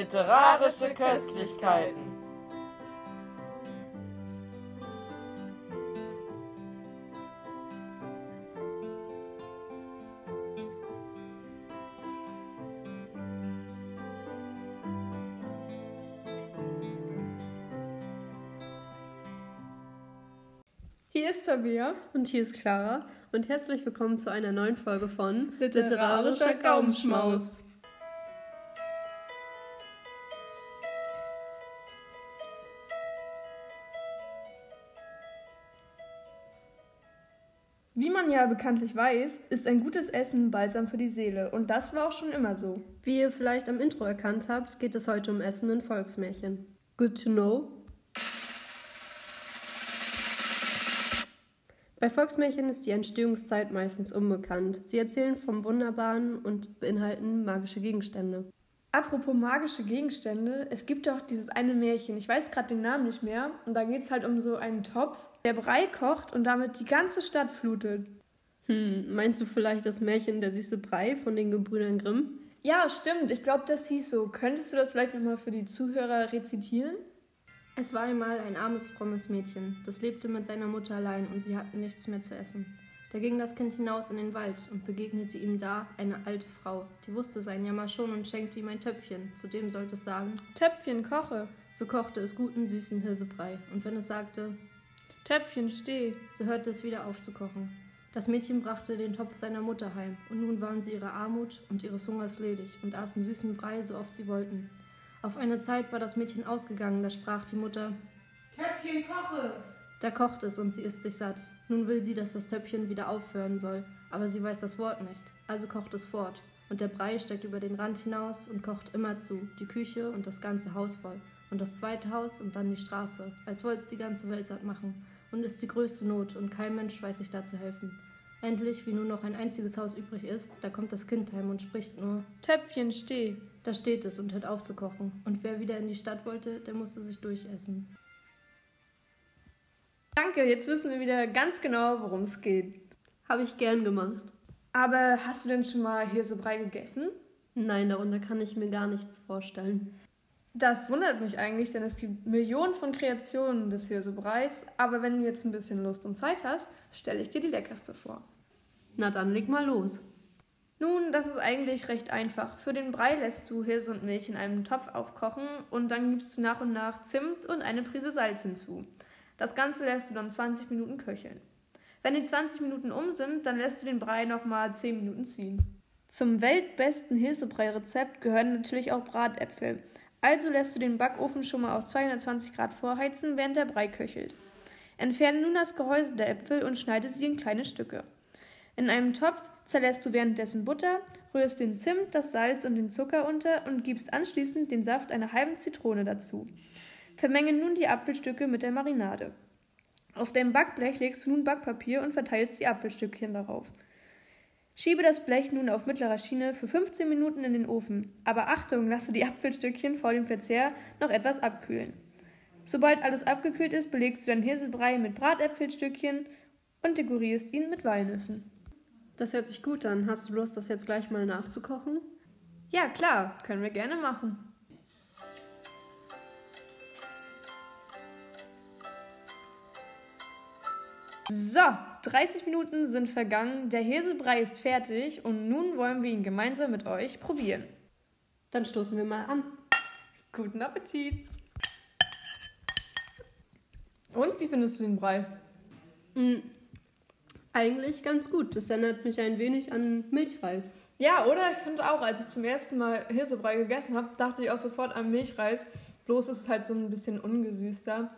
Literarische Köstlichkeiten. Hier ist Sabia Und hier ist Clara und herzlich willkommen zu einer neuen Folge von Literarischer Gaumenschmaus. Wie man ja bekanntlich weiß, ist ein gutes Essen balsam für die Seele und das war auch schon immer so. Wie ihr vielleicht am Intro erkannt habt, geht es heute um Essen in Volksmärchen. Good to know. Bei Volksmärchen ist die Entstehungszeit meistens unbekannt. Sie erzählen vom Wunderbaren und beinhalten magische Gegenstände. Apropos magische Gegenstände, es gibt doch dieses eine Märchen, ich weiß gerade den Namen nicht mehr, und da geht es halt um so einen Topf, der Brei kocht und damit die ganze Stadt flutet. Hm, meinst du vielleicht das Märchen Der süße Brei von den Gebrüdern Grimm? Ja, stimmt, ich glaube, das hieß so. Könntest du das vielleicht nochmal für die Zuhörer rezitieren? Es war einmal ein armes, frommes Mädchen, das lebte mit seiner Mutter allein und sie hatten nichts mehr zu essen. Da ging das Kind hinaus in den Wald und begegnete ihm da eine alte Frau, die wusste sein Jammer schon und schenkte ihm ein Töpfchen, zu dem sollte es sagen, Töpfchen koche, so kochte es guten, süßen Hirsebrei, und wenn es sagte, Töpfchen steh. so hörte es wieder auf zu kochen. Das Mädchen brachte den Topf seiner Mutter heim, und nun waren sie ihrer Armut und ihres Hungers ledig und aßen süßen Brei, so oft sie wollten. Auf eine Zeit war das Mädchen ausgegangen, da sprach die Mutter, Töpfchen koche. Da kocht es und sie isst sich satt. Nun will sie, dass das Töpfchen wieder aufhören soll, aber sie weiß das Wort nicht. Also kocht es fort. Und der Brei steigt über den Rand hinaus und kocht immerzu, die Küche und das ganze Haus voll. Und das zweite Haus und dann die Straße, als wollte es die ganze Welt satt machen. Und ist die größte Not und kein Mensch weiß sich da zu helfen. Endlich, wie nur noch ein einziges Haus übrig ist, da kommt das Kind heim und spricht nur, Töpfchen steh. da steht es und hört auf zu kochen. Und wer wieder in die Stadt wollte, der musste sich durchessen. Danke, jetzt wissen wir wieder ganz genau, worum es geht. Habe ich gern gemacht. Aber hast du denn schon mal Hirsebrei gegessen? Nein, darunter kann ich mir gar nichts vorstellen. Das wundert mich eigentlich, denn es gibt Millionen von Kreationen des Hirsebreis. Aber wenn du jetzt ein bisschen Lust und Zeit hast, stelle ich dir die leckerste vor. Na dann leg mal los. Nun, das ist eigentlich recht einfach. Für den Brei lässt du Hirse und Milch in einem Topf aufkochen und dann gibst du nach und nach Zimt und eine Prise Salz hinzu. Das Ganze lässt du dann 20 Minuten köcheln. Wenn die 20 Minuten um sind, dann lässt du den Brei nochmal 10 Minuten ziehen. Zum weltbesten Hirsebrei-Rezept gehören natürlich auch Bratäpfel. Also lässt du den Backofen schon mal auf 220 Grad vorheizen, während der Brei köchelt. Entferne nun das Gehäuse der Äpfel und schneide sie in kleine Stücke. In einem Topf zerlässt du währenddessen Butter, rührst den Zimt, das Salz und den Zucker unter und gibst anschließend den Saft einer halben Zitrone dazu. Vermenge nun die Apfelstücke mit der Marinade. Auf dein Backblech legst du nun Backpapier und verteilst die Apfelstückchen darauf. Schiebe das Blech nun auf mittlerer Schiene für 15 Minuten in den Ofen, aber Achtung, lasse die Apfelstückchen vor dem Verzehr noch etwas abkühlen. Sobald alles abgekühlt ist, belegst du deinen Hirsebrei mit Bratäpfelstückchen und dekorierst ihn mit Walnüssen. Das hört sich gut an. Hast du Lust, das jetzt gleich mal nachzukochen? Ja, klar, können wir gerne machen. So, 30 Minuten sind vergangen, der Hirsebrei ist fertig und nun wollen wir ihn gemeinsam mit euch probieren. Dann stoßen wir mal an. Guten Appetit! Und wie findest du den Brei? Hm, eigentlich ganz gut. Das erinnert mich ein wenig an Milchreis. Ja, oder? Ich finde auch, als ich zum ersten Mal Hirsebrei gegessen habe, dachte ich auch sofort an Milchreis. Bloß ist es halt so ein bisschen ungesüßter.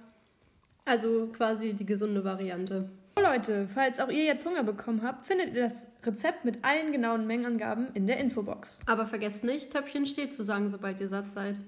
Also quasi die gesunde Variante. Leute, falls auch ihr jetzt Hunger bekommen habt, findet ihr das Rezept mit allen genauen Mengenangaben in der Infobox. Aber vergesst nicht, Töpfchen steht zu sagen, sobald ihr satt seid.